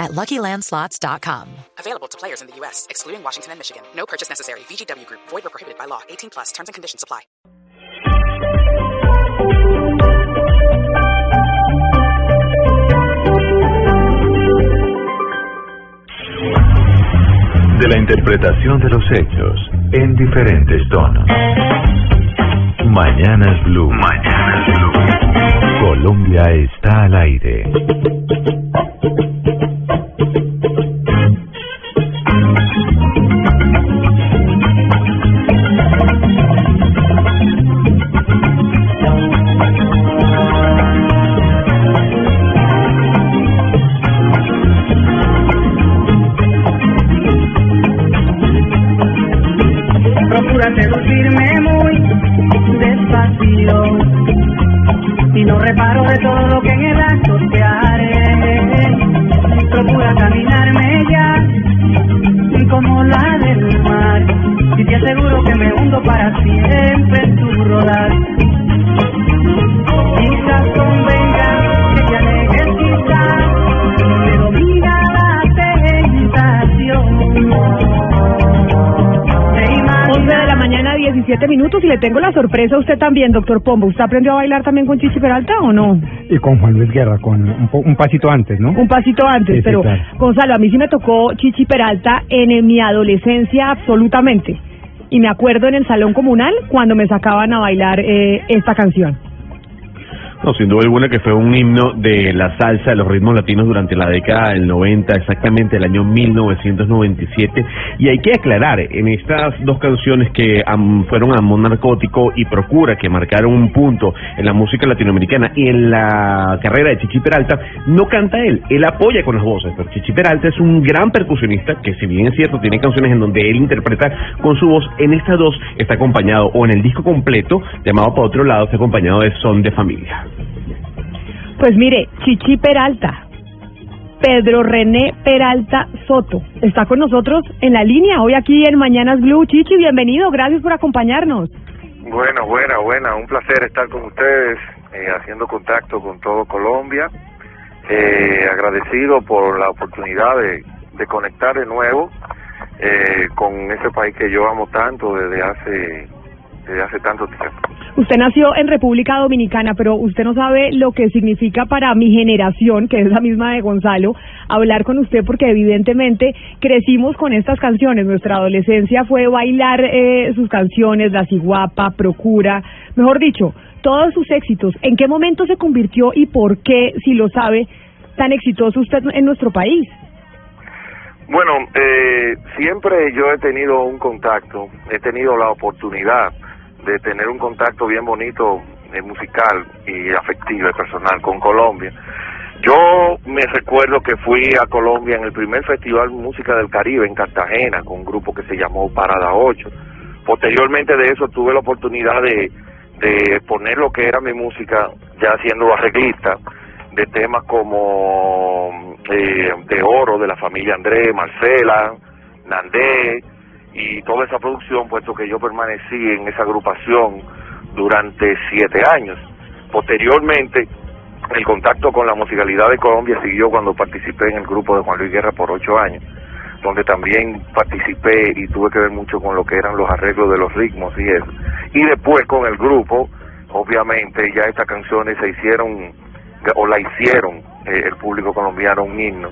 at LuckyLandSlots.com. Available to players in the U.S., excluding Washington and Michigan. No purchase necessary. VGW Group. Void or prohibited by law. 18 plus. Terms and conditions apply. De la interpretación de los hechos en diferentes tonos. Mañanas Blue. Mañanas Blue. Colombia está al aire. Sorpresa usted también, doctor Pombo. ¿Usted aprendió a bailar también con Chichi Peralta o no? Y con Juan Luis Guerra, con un, po- un pasito antes, ¿no? Un pasito antes, Sí, sí, pero claro. Gonzalo, a mí sí me tocó Chichi Peralta en, eh, mi adolescencia absolutamente. Y me acuerdo en el salón comunal cuando me sacaban a bailar eh, esta canción. No, sin duda alguna que fue un himno de la salsa, de los ritmos latinos durante la década del 90, exactamente el año 1997. Y hay que aclarar, en estas dos canciones que am, fueron Amor Narcótico y Procura, que marcaron un punto en la música latinoamericana y en la carrera de Chichi Peralta, no canta él, él apoya con las voces, pero Chichi Peralta es un gran percusionista que si bien es cierto, tiene canciones en donde él interpreta con su voz, en estas dos está acompañado, o en el disco completo, llamado Para Otro Lado, está acompañado de Son de Familia. Pues mire, Chichi Peralta, Pedro René Peralta Soto, está con nosotros en la línea hoy aquí en Mañanas Blue. Chichi, bienvenido, gracias por acompañarnos. Bueno, buena, buena. Un placer estar con ustedes, eh, haciendo contacto con todo Colombia. Eh, agradecido por la oportunidad de, de conectar de nuevo eh, con ese país que yo amo tanto desde hace, desde hace tanto tiempo. Usted nació en República Dominicana, pero usted no sabe lo que significa para mi generación, que es la misma de Gonzalo, hablar con usted porque evidentemente crecimos con estas canciones. Nuestra adolescencia fue bailar eh, sus canciones, La Ciguapa, Procura, mejor dicho, todos sus éxitos. ¿En qué momento se convirtió y por qué, si lo sabe, tan exitoso usted en nuestro país? Bueno, eh, siempre yo he tenido un contacto, he tenido la oportunidad de tener un contacto bien bonito eh, musical y afectivo y personal con Colombia. Yo me recuerdo que fui a Colombia en el primer Festival Música del Caribe en Cartagena con un grupo que se llamó Parada 8. Posteriormente de eso tuve la oportunidad de, de poner lo que era mi música ya siendo arreglista de temas como eh, De Oro de la familia Andrés, Marcela, Nandé y toda esa producción, puesto que yo permanecí en esa agrupación durante siete años. Posteriormente, el contacto con la musicalidad de Colombia siguió cuando participé en el grupo de Juan Luis Guerra por ocho años, donde también participé y tuve que ver mucho con lo que eran los arreglos de los ritmos y eso. Y después con el grupo, obviamente ya estas canciones se hicieron o la hicieron eh, el público colombiano un himno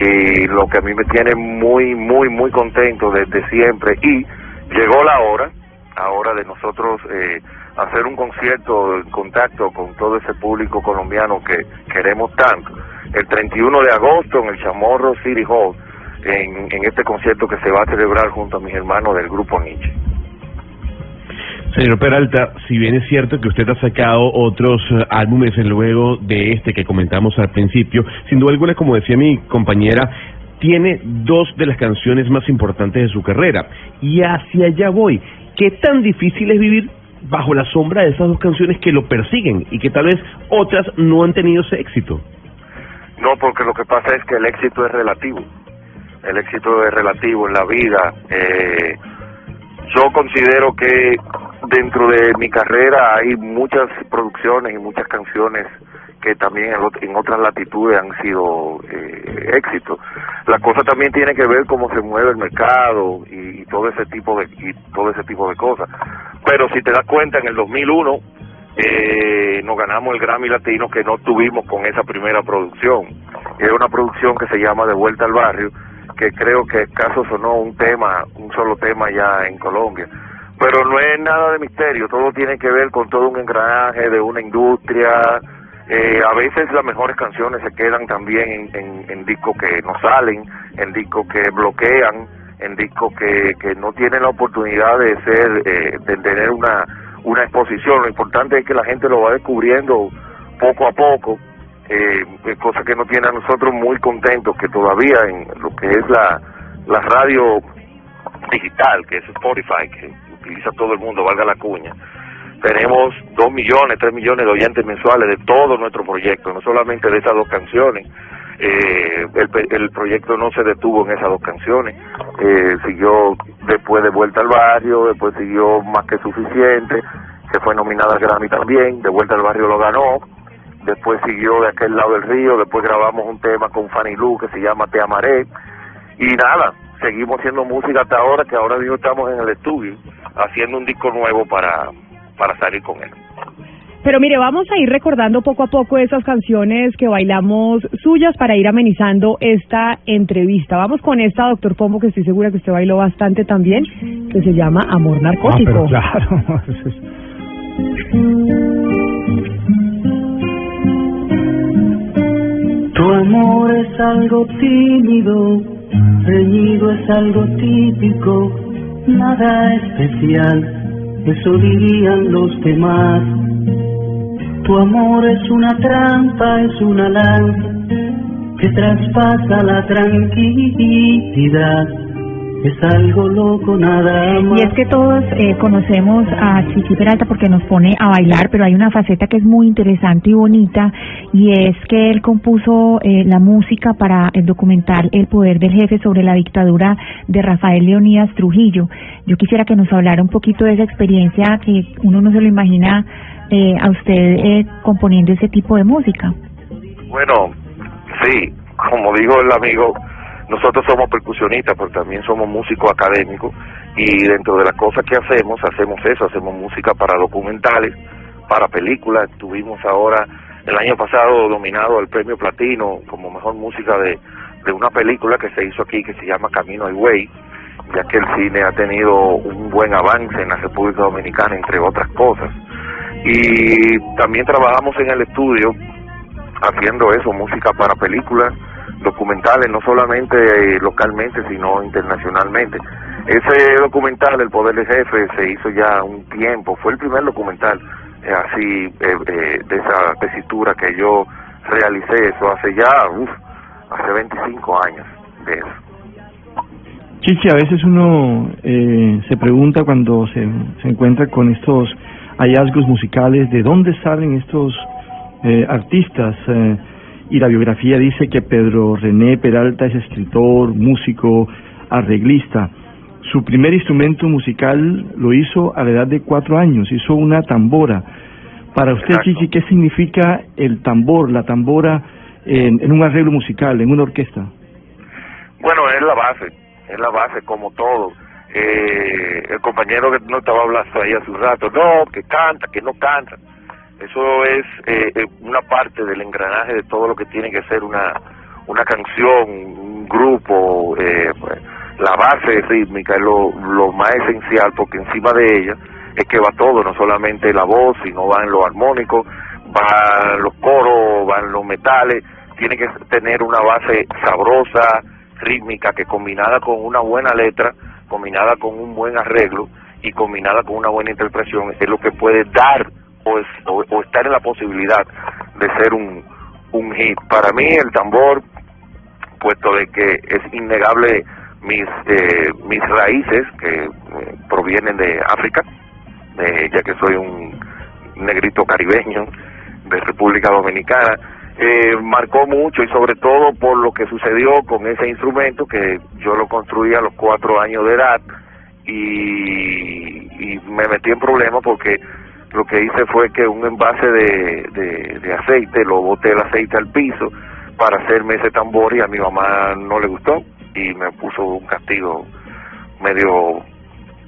y lo que a mí me tiene muy muy muy contento desde siempre y llegó la hora ahora de nosotros eh, hacer un concierto en contacto con todo ese público colombiano que queremos tanto. El 31 de agosto en el Chamorro City Hall en, en este concierto que se va a celebrar junto a mis hermanos del grupo Nietzsche Señor Peralta, si bien es cierto que usted ha sacado otros eh, álbumes luego de este que comentamos al principio, sin duda alguna, como decía mi compañera, tiene dos de las canciones más importantes de su carrera. Y hacia allá voy. ¿qué tan difícil es vivir bajo la sombra de esas dos canciones que lo persiguen y que tal vez otras no han tenido ese éxito? No, porque lo que pasa es que el éxito es relativo. El éxito es relativo en la vida. Eh, yo considero que dentro de mi carrera hay muchas producciones y muchas canciones que también en, otras latitudes han sido eh, éxitos. La cosa también tiene que ver cómo se mueve el mercado y, todo ese tipo de y todo ese tipo de cosas. Pero si te das cuenta, en el 2001 eh, nos ganamos el Grammy Latino que no tuvimos con esa primera producción. Es una producción que se llama De Vuelta al Barrio, que creo que caso sonó un tema, un solo tema ya en Colombia. Pero no es nada de misterio, todo tiene que ver con todo un engranaje de una industria. Eh, a veces las mejores canciones se quedan también en, discos que no salen, en discos que bloquean, en discos que, que no tienen la oportunidad de ser, eh, de tener una, una exposición. Lo importante es que la gente lo va descubriendo poco a poco eh, cosa que nos tiene a nosotros muy contentos que todavía en lo que es la, la radio digital, que es Spotify, que utiliza todo el mundo, valga la cuña, tenemos dos millones, tres millones de oyentes mensuales de todo nuestro proyecto, no solamente de esas dos canciones. Eh, el, proyecto no se detuvo en esas dos canciones, eh, siguió después de Vuelta al Barrio, después siguió Más que Suficiente, que fue nominada al Grammy también, de Vuelta al Barrio lo ganó, después siguió de aquel lado del río, después grabamos un tema con Fanny Lu que se llama Te Amaré, y nada, seguimos haciendo música hasta ahora, que ahora mismo estamos en el estudio, haciendo un disco nuevo para, para salir con él. Pero mire, vamos a ir recordando poco a poco esas canciones que bailamos suyas para ir amenizando esta entrevista. Vamos con esta, doctor Pombo, que estoy segura que usted bailó bastante también, que se llama Amor Narcótico. Ah, pero claro. Tu amor es algo tímido, reñido es algo típico, nada especial, eso dirían los demás. Tu amor es una trampa, es una lanza que traspasa la tranquilidad es algo loco nada más. Y es que todos eh, conocemos a Chichi Peralta porque nos pone a bailar, pero hay una faceta que es muy interesante y bonita y es que él compuso eh, la música para el documental El Poder del Jefe sobre la dictadura de Rafael Leonidas Trujillo. Yo quisiera que nos hablara un poquito de esa experiencia que uno no se lo imagina eh, a usted componiendo ese tipo de música. Bueno, sí, como dijo el amigo nosotros somos percusionistas, pero también somos músicos académicos y dentro de las cosas que hacemos, hacemos eso, hacemos música para documentales, para películas. Tuvimos ahora, el año pasado, dominado el premio Platino como mejor música de, de una película que se hizo aquí que se llama Camino Way, ya que el cine ha tenido un buen avance en la República Dominicana, entre otras cosas. Y también trabajamos en el estudio haciendo eso, música para películas documentales, no solamente eh, localmente, sino internacionalmente. Ese documental, El Poder del Jefe, se hizo ya un tiempo, fue el primer documental eh, así eh, de esa tesitura que yo realicé, eso hace ya, uff, hace 25 años de eso. Chichi, a veces uno se pregunta cuando se, se encuentra con estos hallazgos musicales, ¿de dónde salen estos artistas? Y la biografía dice que Pedro René Peralta es escritor, músico, arreglista. Su primer instrumento musical lo hizo a la edad de cuatro años, hizo una tambora. Para usted, Chichi, ¿qué significa el tambor, la tambora en, un arreglo musical, en una orquesta? Bueno, es la base, es la base como todo. Eh, el compañero que no estaba hablando ahí hace un rato, no, que canta, que no canta. Eso es eh, eh, una parte del engranaje de todo lo que tiene que ser una, una canción, un grupo, eh, pues, la base rítmica es lo, lo más esencial porque encima de ella es que va todo, no solamente la voz, sino va en lo armónico, van los coros, van los metales, tiene que tener una base sabrosa, rítmica, que combinada con una buena letra, combinada con un buen arreglo y combinada con una buena interpretación es lo que puede dar o, estar en la posibilidad de ser un, un hit. Para mí el tambor, puesto de que es innegable mis eh, mis raíces que eh, provienen de África, eh, ya que soy un negrito caribeño de República Dominicana, eh, marcó mucho y sobre todo por lo que sucedió con ese instrumento que yo lo construí a los cuatro años de edad y, y me metí en problemas porque lo que hice fue que un envase de, de, aceite, lo boté el aceite al piso para hacerme ese tambor y a mi mamá no le gustó y me puso un castigo medio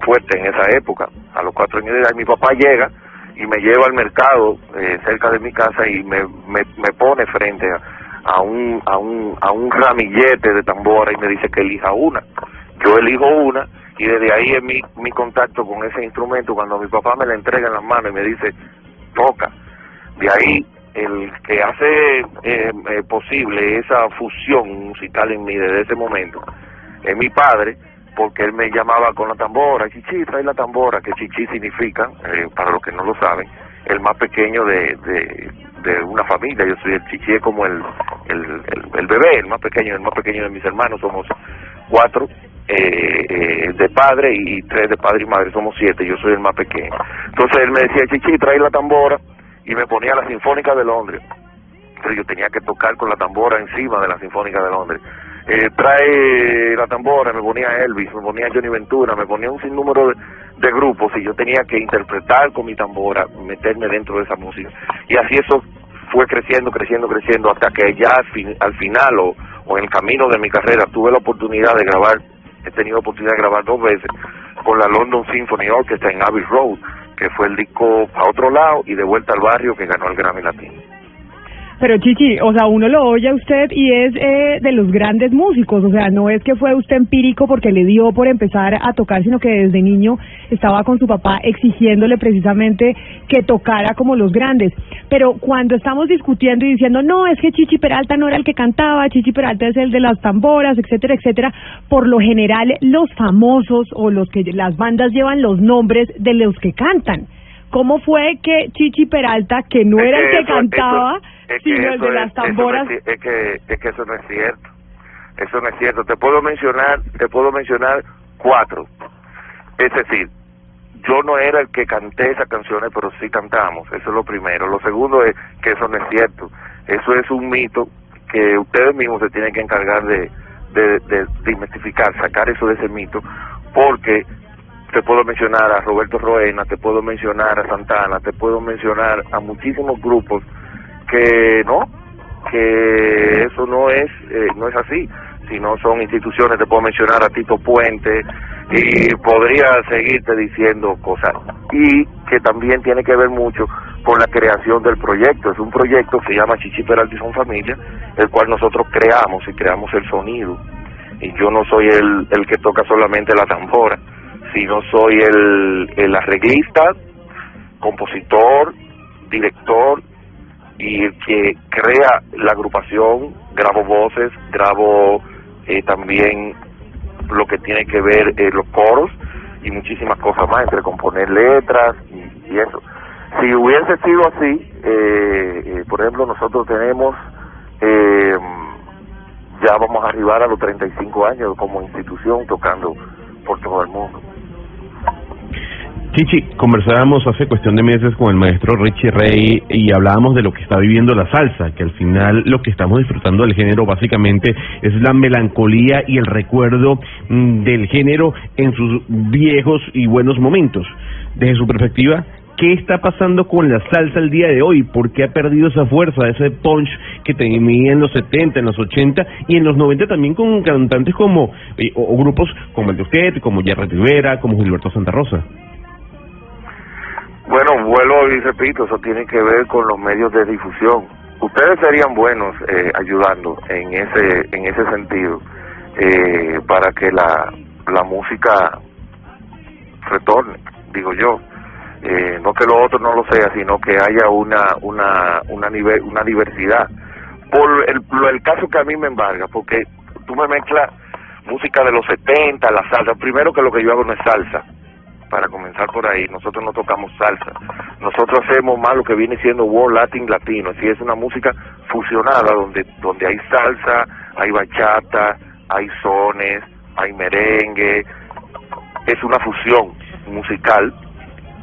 fuerte en esa época, a los cuatro años de edad. Mi papá llega y me lleva al mercado eh, cerca de mi casa y me, me, me pone frente a, a, un, a, un, a un ramillete de tambora y me dice que elija una. Yo elijo una y desde ahí es mi, mi contacto con ese instrumento. Cuando mi papá me la entrega en las manos y me dice, toca, de ahí el que hace eh, eh, posible esa fusión musical en mí desde ese momento es mi padre, porque él me llamaba con la tambora, chichi, trae la tambora, que chichi significa, eh, para los que no lo saben, el más pequeño de, de, de una familia, yo soy el chichi, es como el, el, el, el bebé, el más pequeño, el más pequeño de mis hermanos, somos cuatro, eh, eh, de padre y tres de padre y madre, somos siete, yo soy el más pequeño. Entonces él me decía, chichi, trae la tambora, y me ponía la Sinfónica de Londres. Entonces yo tenía que tocar con la tambora encima de la Sinfónica de Londres. Eh, trae la tambora, me ponía Elvis, me ponía Johnny Ventura, me ponía un sinnúmero de, de grupos y yo tenía que interpretar con mi tambora, meterme dentro de esa música. Y así eso fue creciendo, creciendo, creciendo, hasta que ya al, al final o, o en el camino de mi carrera tuve la oportunidad de grabar, he tenido oportunidad de grabar dos veces con la London Symphony Orchestra en Abbey Road, que fue el disco a otro lado y de vuelta al barrio que ganó el Grammy Latino. Pero Chichi, o sea, uno lo oye a usted y es eh, de los grandes músicos, o sea, no es que fue usted empírico porque le dio por empezar a tocar, sino que desde niño estaba con su papá exigiéndole precisamente que tocara como los grandes. Pero cuando estamos discutiendo y diciendo, no, es que Chichi Peralta no era el que cantaba, Chichi Peralta es el de las tamboras, etcétera, etcétera, por lo general los famosos o los que las bandas llevan los nombres de los que cantan. ¿Cómo fue que Chichi Peralta, que no Es era el que eso- cantaba, eso- es que sino el de es- las eso no es tamboras? es, que es que eso no es cierto eso no es cierto. Te puedo mencionar te puedo mencionar cuatro. Es decir yo no era el que canté esas canciones pero sí cantamos eso es lo primero. Lo segundo es que eso no es cierto eso es un mito que ustedes mismos se tienen que encargar de de, de, de sacar eso de ese mito porque te puedo mencionar a Roberto Roena, te puedo mencionar a Santana, te puedo mencionar a muchísimos grupos que no, que eso no es eh, no es así, sino son instituciones, te puedo mencionar a Tito Puente y podría seguirte diciendo cosas. Y que también tiene que ver mucho con la creación del proyecto, es un proyecto que se llama Chichi Peralta y Son Familia, el cual nosotros creamos y creamos el sonido. Y yo no soy el, el que toca solamente la tambora, sino soy el, el arreglista, compositor, director y el que crea la agrupación, grabo voces, grabo eh, también lo que tiene que ver eh, los coros y muchísimas cosas más, entre componer letras y, y eso. Si hubiese sido así, eh, eh, por ejemplo, nosotros tenemos, eh, ya vamos a arribar a los 35 años como institución tocando por todo el mundo. Chichi, conversábamos hace cuestión de meses con el maestro Richie Rey y hablábamos de lo que está viviendo la salsa, que al final lo que estamos disfrutando del género básicamente es la melancolía y el recuerdo mm, del género en sus viejos y buenos momentos. Desde su perspectiva, ¿qué está pasando con la salsa el día de hoy? ¿Por qué ha perdido esa fuerza, ese punch que tenía en los 70, en los 80 y en los 90 también con cantantes como, eh, o, o grupos como el de usted, como Jerry Rivera, como Gilberto Santa Rosa? Bueno, vuelvo y repito, eso tiene que ver con los medios de difusión. Ustedes serían buenos eh, ayudando en ese en ese sentido eh, para que la la música retorne, digo yo. Eh, no que lo otro no lo sea, sino que haya una una una nivel una diversidad. Por el, el caso que a mí me embarga, porque tú me mezclas música de los 70, la salsa. Primero que lo que yo hago no es salsa para comenzar por ahí, nosotros no tocamos salsa, nosotros hacemos más lo que viene siendo world latin latino, así es una música fusionada donde donde hay salsa, hay bachata, hay sones, hay merengue, es una fusión musical.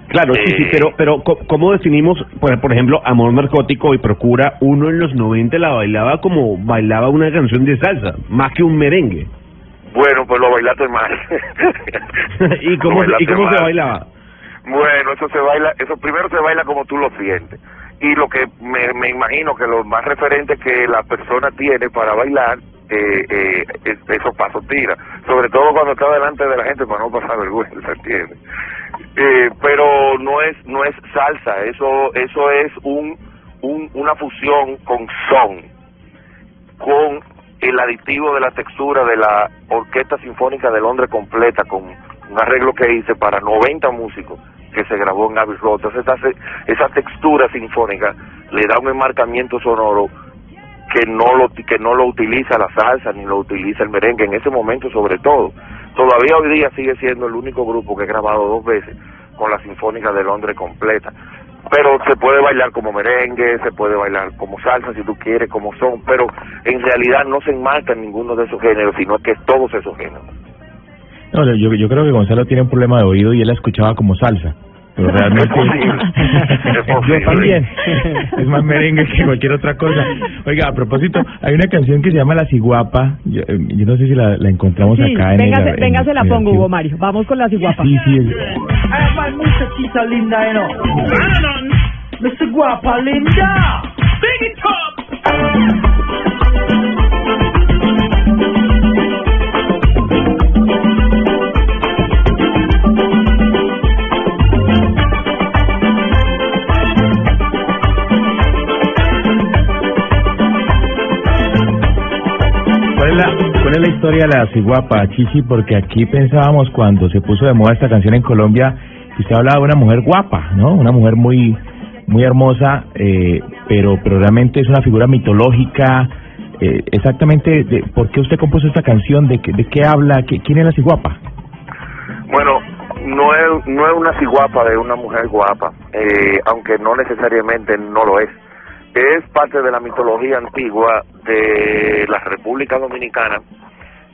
Claro, sí, sí, Eh, pero, pero ¿cómo definimos, por, por ejemplo, Amor Narcótico y Procura? Uno en los 90 la bailaba como bailaba una canción de salsa, más que un merengue. Bueno, pues lo bailaste mal. ¿Y cómo, ¿Y cómo se bailaba? Bueno, eso se baila, eso primero se baila como tú lo sientes. Y lo que me, me imagino que lo más referente que la persona tiene para bailar, eh, eh, es- esos pasos tira. Sobre todo cuando está delante de la gente para no pasar vergüenza, ¿entiendes? Eh, pero no es no es salsa, eso eso es un, un una fusión con son, con el aditivo de la textura de la Orquesta Sinfónica de Londres completa, con un arreglo que hice para 90 músicos que se grabó en Abbey Road. Esa, esa textura sinfónica le da un enmarcamiento sonoro que no lo que no lo utiliza la salsa ni lo utiliza el merengue en ese momento sobre todo. Todavía hoy día sigue siendo el único grupo que he grabado dos veces con la Sinfónica de Londres completa. Pero se puede bailar como merengue, se puede bailar como salsa si tú quieres, como son, pero en realidad no se enmarca en ninguno de esos géneros, sino que es todos esos géneros. No, yo, yo creo que Gonzalo tiene un problema de oído y él la escuchaba como salsa. Pero realmente. Es posible. Es posible. Yo también. Es más merengue que cualquier otra cosa. Oiga, a propósito, hay una canción que se llama La Ciguapa. Yo, eh, yo no sé si la, la encontramos Sí, acá en venga, el. venga, en- se la pongo. Hugo Mario. Vamos con la ciguapa. Sí, sí. es- muchachita linda, ¿no? Mr. Guapa linda. Big it ¿Cuál es, la, ¿Cuál es la historia de la ciguapa, Chichi? Porque aquí pensábamos cuando se puso de moda esta canción en Colombia, que usted hablaba de una mujer guapa, ¿no? Una mujer muy muy hermosa, eh, pero, pero realmente es una figura mitológica. Eh, exactamente, de, ¿por qué usted compuso esta canción? ¿De, de qué habla? ¿Qué- ¿Quién es la ciguapa? Bueno, no es, no es una ciguapa de una mujer guapa, eh, aunque no necesariamente no lo es. Es parte de la mitología antigua de la República Dominicana,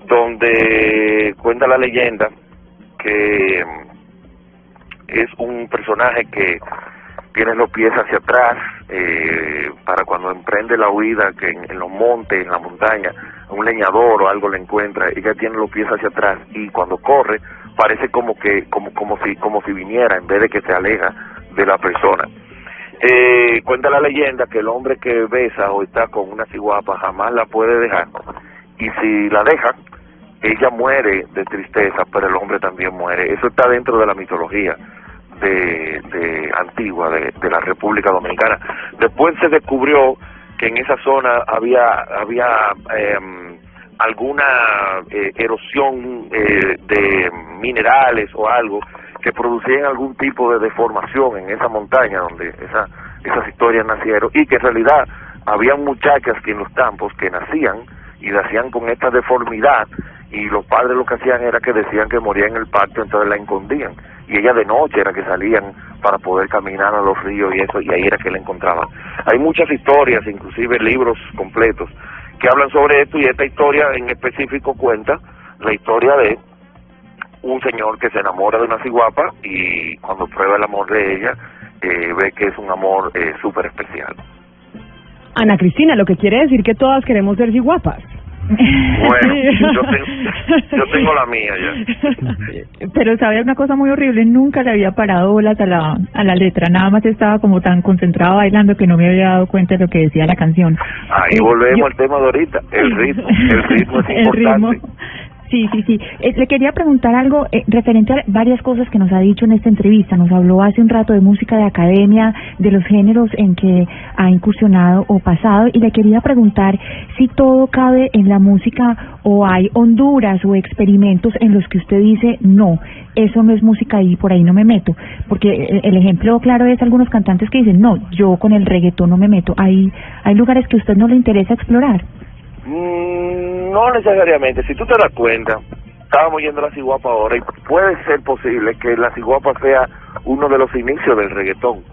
donde cuenta la leyenda que mm, es un personaje que tiene los pies hacia atrás eh, para cuando emprende la huida que en, en los montes, en la montaña, un leñador o algo le encuentra, ella tiene los pies hacia atrás y cuando corre parece como que como como si como si viniera en vez de que se aleja de la persona. Eh, cuenta la leyenda que el hombre que besa o está con una ciguapa jamás la puede dejar y si la deja ella muere de tristeza, pero el hombre también muere. Eso está dentro de la mitología de, antigua de, de la República Dominicana. Después se descubrió que en esa zona había había em, alguna eh, erosión eh, de minerales o algo que producían algún tipo de deformación en esa montaña donde esa, esas historias nacieron y que en realidad había muchachas que en los campos que nacían y nacían con esta deformidad y los padres lo que hacían era que decían que moría en el parto entonces la escondían. Y ella de noche era que salían para poder caminar a los ríos y eso y ahí era que la encontraban. Hay muchas historias inclusive libros completos que hablan sobre esto y esta historia en específico cuenta la historia de un señor que se enamora de una ciguapa y cuando prueba el amor de ella eh, ve que es un amor eh, súper especial Ana Cristina, lo que quiere decir que todas queremos ser ciguapas. Bueno, yo tengo, yo tengo la mía ya. Pero sabe una cosa muy horrible, nunca le había parado bolas a la, a la letra, nada más estaba como tan concentrada bailando que no me había dado cuenta de lo que decía la canción. Ahí Eh, volvemos yo- al tema de ahorita, el ritmo, el ritmo es El importante. ritmo. Sí, sí, sí. Eh, le quería preguntar algo eh, referente a varias cosas que nos ha dicho en esta entrevista. Nos habló hace un rato de música de academia, de los géneros en que ha incursionado o pasado, y le quería preguntar si todo cabe en la música o hay honduras o experimentos en los que usted dice, no, eso no es música y por ahí no me meto. Porque eh, el ejemplo claro es algunos cantantes que dicen, no, yo con el reggaetón no me meto. Hay, hay lugares que a usted no le interesa explorar. Mm, no necesariamente, si tú te das cuenta, estábamos yendo a la ciguapa ahora y puede ser posible que la ciguapa sea uno de los inicios del reggaetón,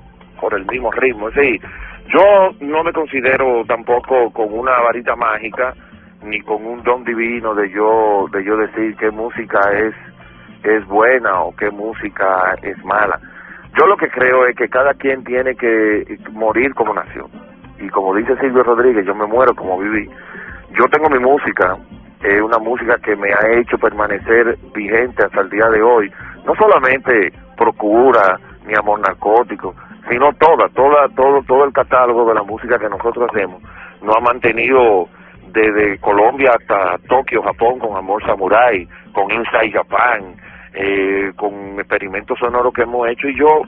por el mismo ritmo. Es decir, yo no me considero tampoco con una varita mágica ni con un don divino de yo de yo decir qué música es es buena o qué música es mala. Yo lo que creo es que cada quien tiene que morir como nació. Y como dice Silvio Rodríguez, yo me muero como viví. Yo tengo mi música, es una música que me ha hecho permanecer vigente hasta el día de hoy. No solamente Procura ni Amor Narcótico, sino toda, toda, todo, todo el catálogo de la música que nosotros hacemos nos ha mantenido desde Colombia hasta Tokio, Japón, con Amor Samurai, con Inside Japan, eh, con experimentos sonoros que hemos hecho y yo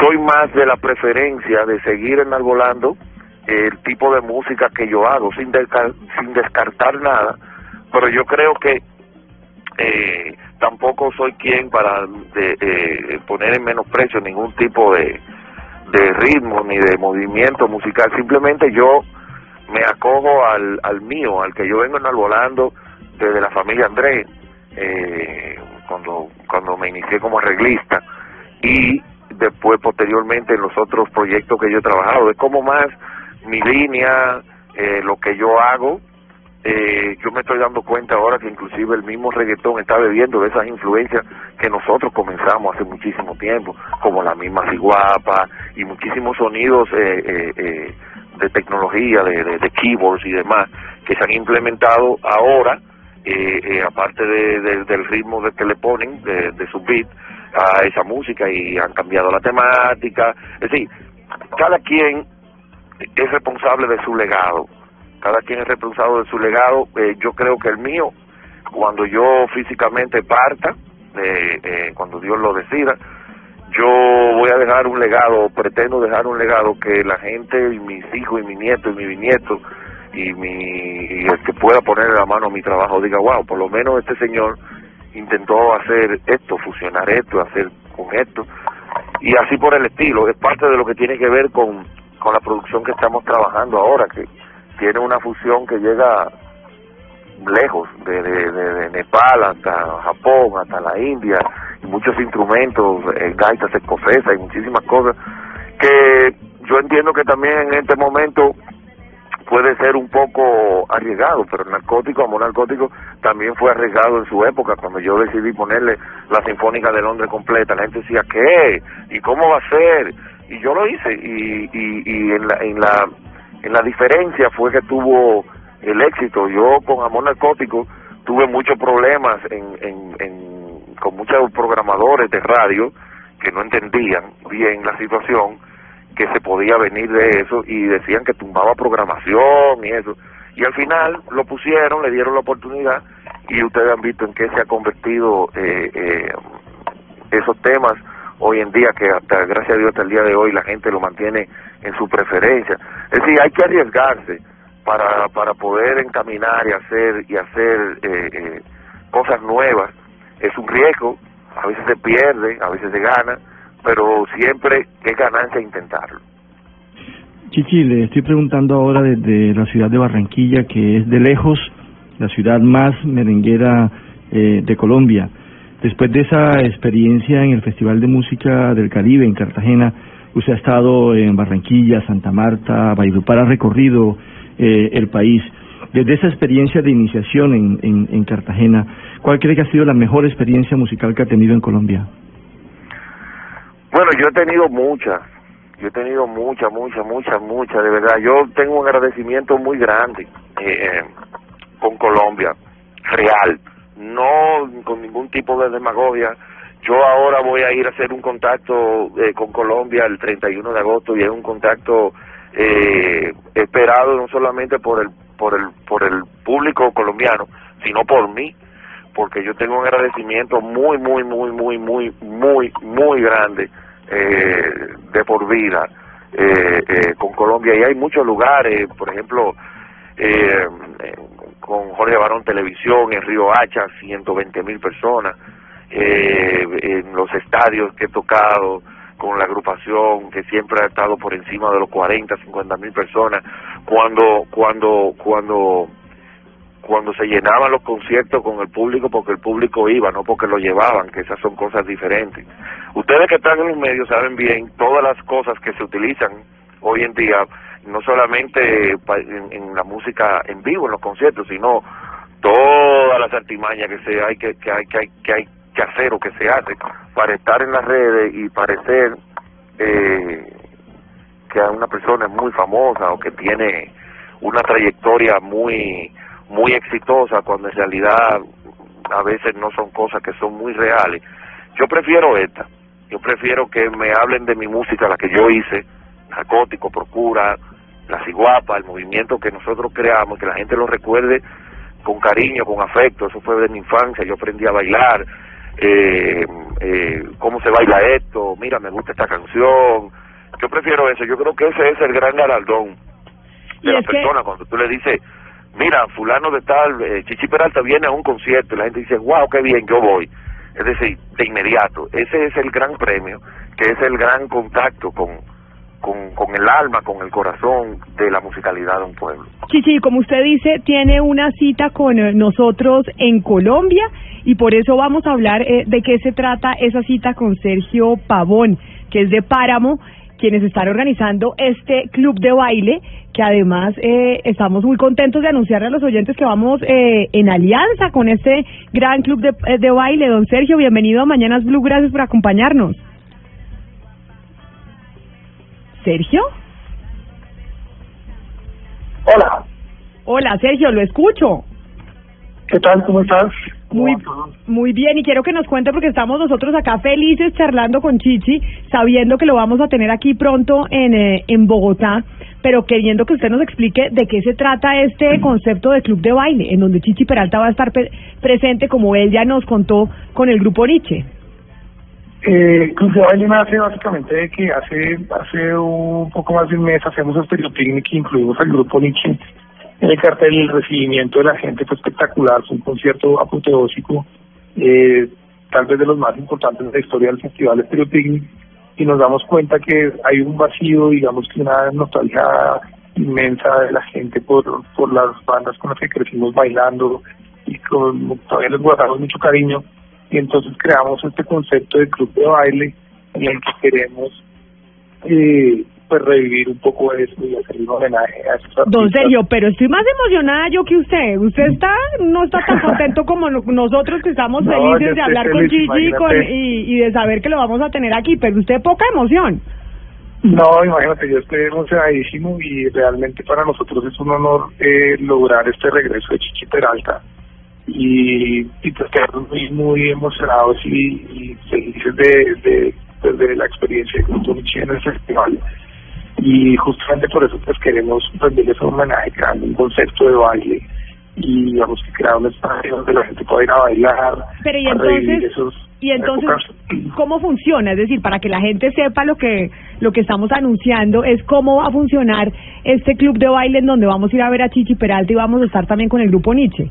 soy más de la preferencia de seguir enarbolando el tipo de música que yo hago sin, descartar nada, pero yo creo que eh, tampoco soy quien para de, eh, poner en menosprecio ningún tipo de, ritmo ni de movimiento musical, simplemente yo me acojo al, al mío, al que yo vengo enarbolando desde la familia Andrés, eh, cuando, cuando me inicié como arreglista, y después posteriormente en los otros proyectos que yo he trabajado, de cómo más mi línea, eh, lo que yo hago, eh, yo me estoy dando cuenta ahora que inclusive el mismo reggaetón está bebiendo de esas influencias que nosotros comenzamos hace muchísimo tiempo, como la misma ciguapa y muchísimos sonidos eh, eh, eh de tecnología, de, de, keyboards y demás, que se han implementado ahora, eh, eh, aparte de, del ritmo de que le ponen, de, su beat, a esa música y han cambiado la temática. Es decir, cada quien es responsable de su legado. Cada quien es responsable de su legado. Eh, yo creo que el mío, cuando yo físicamente parta, eh, eh, cuando Dios lo decida, yo voy a dejar un legado, pretendo dejar un legado que la gente, y mis hijos y mi nieto y mi bisnieto y, mi, y el que pueda poner la mano a mi trabajo diga, wow, por lo menos este señor intentó hacer esto, fusionar esto, hacer con esto, y así por el estilo. Es parte de lo que tiene que ver con con la producción que estamos trabajando ahora, que tiene una fusión que llega lejos, de, de, Nepal hasta Japón, hasta la India, y muchos instrumentos, eh, gaitas escocesas y muchísimas cosas, que yo entiendo que también en este momento puede ser un poco arriesgado, pero el narcótico, como narcótico, también fue arriesgado en su época, cuando yo decidí ponerle la Sinfónica de Londres completa, la gente decía, ¿qué? ¿Y cómo va a ser? Y yo lo hice y, y, y en la en la en la diferencia fue que tuvo el éxito. Yo con amor narcótico tuve muchos problemas en, en, en con muchos programadores de radio que no entendían bien la situación que se podía venir de eso y decían que tumbaba programación y eso. Y al final lo pusieron le dieron la oportunidad y ustedes han visto en qué se ha convertido eh, eh, esos temas hoy en día, que hasta, gracias a Dios, hasta el día de hoy la gente lo mantiene en su preferencia. Es decir, hay que arriesgarse para, para poder encaminar y hacer, y hacer eh, eh, cosas nuevas. Es un riesgo, a veces se pierde, a veces se gana, pero siempre es ganancia intentarlo. Chichi, le estoy preguntando ahora desde la ciudad de Barranquilla, que es de lejos la ciudad más merenguera eh, de Colombia. Después de esa experiencia en el Festival de Música del Caribe en Cartagena, usted ha estado en Barranquilla, Santa Marta, Valledupar, ha recorrido eh, el país. Desde esa experiencia de iniciación en, en, en Cartagena, ¿cuál cree que ha sido la mejor experiencia musical que ha tenido en Colombia? Bueno, yo he tenido muchas, yo he tenido muchas, muchas, muchas, muchas, de verdad. Yo tengo un agradecimiento muy grande eh, con Colombia, real no con ningún tipo de demagogia. Yo ahora voy a ir a hacer un contacto eh, con Colombia el 31 de agosto y es un contacto eh, esperado no solamente por el por el por el público colombiano, sino por mí, porque yo tengo un agradecimiento muy muy muy muy muy muy muy grande eh, de por vida eh, eh, con Colombia y hay muchos lugares, por ejemplo, eh, con Jorge Barón Televisión en Río Hacha, 120 mil personas, eh, en los estadios que he tocado con la agrupación que siempre ha estado por encima de los 40, 50 mil personas, cuando, cuando, cuando, cuando se llenaban los conciertos con el público porque el público iba, no porque lo llevaban, que esas son cosas diferentes. Ustedes que están en los medios saben bien todas las cosas que se utilizan hoy en día no solamente en, en la música en vivo, en los conciertos, sino todas las artimañas que se hay que, que hay que hay que hay que hacer o que se hace para estar en las redes y parecer eh, que una persona es muy famosa o que tiene una trayectoria muy muy exitosa cuando en realidad a veces no son cosas que son muy reales. Yo prefiero esta. Yo prefiero que me hablen de mi música, la que yo hice, Narcótico, Procura, La Ciguapa, el movimiento que nosotros creamos, que la gente lo recuerde con cariño, con afecto. Eso fue de mi infancia. Yo aprendí a bailar. Eh, eh, cómo se baila esto, mira, me gusta esta canción. Yo prefiero eso. Yo creo que ese es el gran galardón de la que- persona cuando tú le dices, mira, fulano de tal, eh, Chichi Peralta viene a un concierto y la gente dice, wow, qué bien, yo voy. Es decir, de inmediato. Ese es el gran premio, que es el gran contacto con, con, con el alma, con el corazón de la musicalidad de un pueblo. Chichi, como usted dice, tiene una cita con eh, nosotros en Colombia y por eso vamos a hablar eh, de qué se trata esa cita con Sergio Pavón, que es de Páramo, quienes están organizando este club de baile, que además eh, estamos muy contentos de anunciarle a los oyentes que vamos eh, en alianza con este gran club de, eh, de baile. Don Sergio, bienvenido a Mañanas Blue, gracias por acompañarnos. Sergio. Hola, Hola, Sergio, lo escucho. ¿qué tal? ¿Cómo estás? Muy, muy bien, y quiero que nos cuente porque estamos nosotros acá felices charlando con Chichi, sabiendo que lo vamos a tener aquí pronto en, eh, en Bogotá, pero queriendo que usted nos explique de qué se trata este concepto de club de baile, en donde Chichi Peralta va a estar pe- presente, como él ya nos contó con el grupo Nietzsche. Eh, Club nace básicamente de que hace hace un poco más de un mes hacemos picnic y incluimos al grupo Nietzsche en el cartel el recibimiento de la gente fue espectacular, fue un concierto apoteósico, eh, tal vez de los más importantes de la historia del Festival Estéreo Picnic, y nos damos cuenta que hay un vacío, digamos que una nostalgia inmensa de la gente por, por las bandas con las que crecimos bailando y con, todavía les guardamos mucho cariño, y entonces creamos este concepto de club de baile en el que queremos eh, pues revivir un poco eso y hacer un homenaje a esos Don. Sergio, pero estoy más emocionada yo que usted. Usted está no está tan contento como no- nosotros que estamos No, felices de hablar con Gigi con- y de saber que lo vamos a tener aquí, pero usted poca emoción. No, imagínate, yo estoy emocionadísimo y realmente para nosotros es un honor eh, lograr este regreso de Chichi Peralta y, y pues quedamos muy, muy emocionados y, y felices de, de, pues, de la experiencia Grupo Nietzsche en el festival y justamente por eso pues queremos rendirles un homenaje creando un concepto de baile y digamos que crear un espacio donde la gente pueda ir a bailar Pero y entonces, esos y entonces, épocas. ¿cómo funciona? Es decir, para que la gente sepa lo que lo que estamos anunciando es cómo va a funcionar este club de baile en donde vamos a ir a ver a Chichi Peralta y vamos a estar también con el grupo Nietzsche.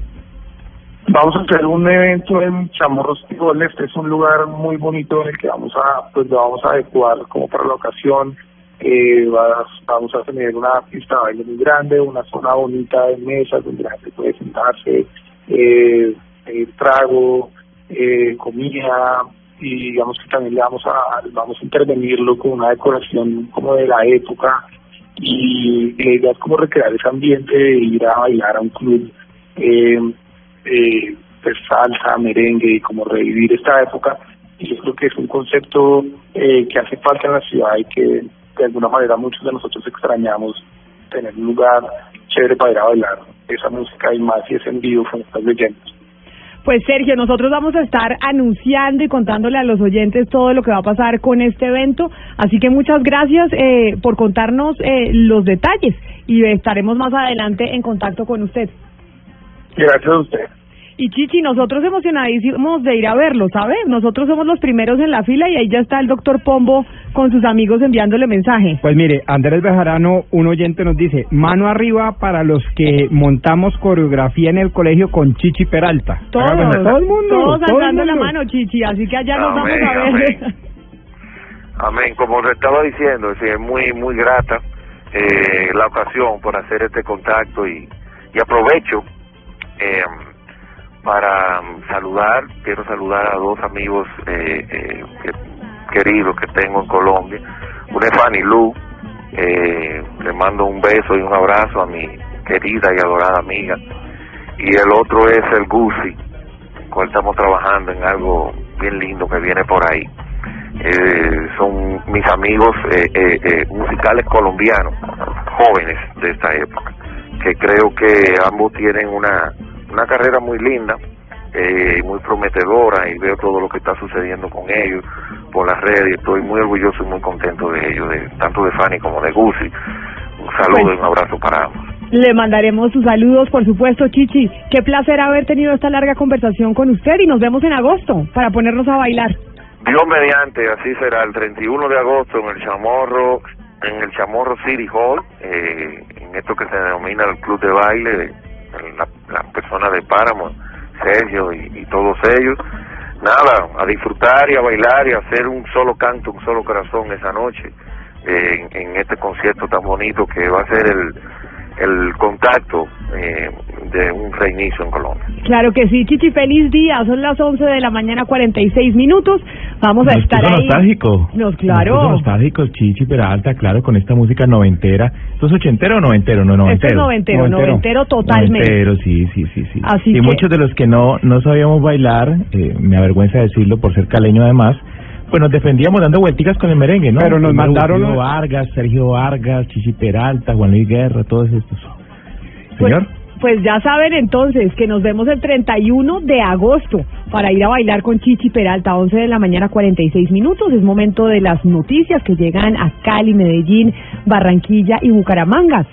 Vamos a hacer un evento en Chamorros Tigol. Este es un lugar muy bonito en el que vamos a, pues lo vamos a adecuar como para la ocasión. Eh, va- vamos a tener una pista de baile muy grande, una zona bonita de mesas donde la gente puede sentarse, eh, eh, trago, eh, comida y digamos que también le vamos a vamos a intervenirlo con una decoración como de la época y la es como recrear ese ambiente de ir a bailar a un club eh, pues salsa, merengue y como revivir esta época. Y yo creo que es un concepto eh, que hace falta en la ciudad y que de alguna manera muchos de nosotros extrañamos tener un lugar chévere para ir a bailar esa música y más si es en vivo con estas leyendas. Pues Sergio, nosotros vamos a estar anunciando y contándole a los oyentes todo lo que va a pasar con este evento, así que muchas gracias eh, por contarnos eh, los detalles y estaremos más adelante en contacto con usted. Gracias a usted. Y Chichi, nosotros emocionadísimos de ir a verlo, ¿sabe? Nosotros somos los primeros en la fila y ahí ya está el doctor Pombo con sus amigos enviándole mensaje. Pues mire, Andrés Bejarano, un oyente nos dice, mano arriba para los que montamos coreografía en el colegio con Chichi Peralta. Todos, todo el mundo. todos todo alzando la mano, Chichi, así que allá nos Amén, vamos a ver. amén. Amén, como le estaba diciendo, es, muy muy grata eh, la ocasión por hacer este contacto y, y aprovecho eh, para saludar, quiero saludar a dos amigos eh, eh, que- queridos que tengo en Colombia, una es Fanny Lu, eh, le mando un beso y un abrazo a mi querida y adorada amiga. Y el otro es el Gucci, con cual estamos trabajando en algo bien lindo que viene por ahí. Eh, son mis amigos musicales colombianos, jóvenes de esta época, que creo que ambos tienen una, una carrera muy linda, eh, muy prometedora y veo todo lo que está sucediendo con ellos por las redes estoy muy orgulloso y muy contento de ellos, de, tanto de Fanny como de Gucci. Un saludo y un abrazo para ambos. Le mandaremos sus saludos, por supuesto, Chichi. Qué placer haber tenido esta larga conversación con usted y nos vemos en agosto para ponernos a bailar. Dios mediante, así será el 31 de agosto en el Chamorro, en el Chamorro City Hall, eh, en esto que se denomina el Club de Baile, de, la, la persona de Páramo, Sergio y, todos ellos. Nada, a disfrutar y a bailar y a hacer un solo canto, un solo corazón esa noche eh, en, en este concierto tan bonito que va a ser el, el contacto eh, de un reinicio en Colombia. Claro que sí, Chichi, feliz día. Son las 11 de la mañana, 46 minutos. Vamos a Nos estar puso ahí. nostálgico. Nos, Nos claro. puso nostálgico, Chichi Peralta, claro, con esta música noventera. ¿Esto es ochentero o noventero? No, noventero. Esto es noventero, noventero totalmente. Noventero, sí, sí, sí. sí. Así y que- muchos de los que no, no sabíamos bailar, eh, me avergüenza decirlo por ser caleño además, pues nos defendíamos dando vuelticas con el merengue, ¿no? Pero nos Primero mandaron- Julio Vargas, Sergio Vargas, Chichi Peralta, Juan Luis Guerra, todos estos. Señor. Pues, pues ya saben entonces que nos vemos el 31 de agosto para ir a bailar con Chichi Peralta, 11 de la mañana, 46 minutos. Es momento de las noticias que llegan a Cali, Medellín, Barranquilla y Bucaramanga.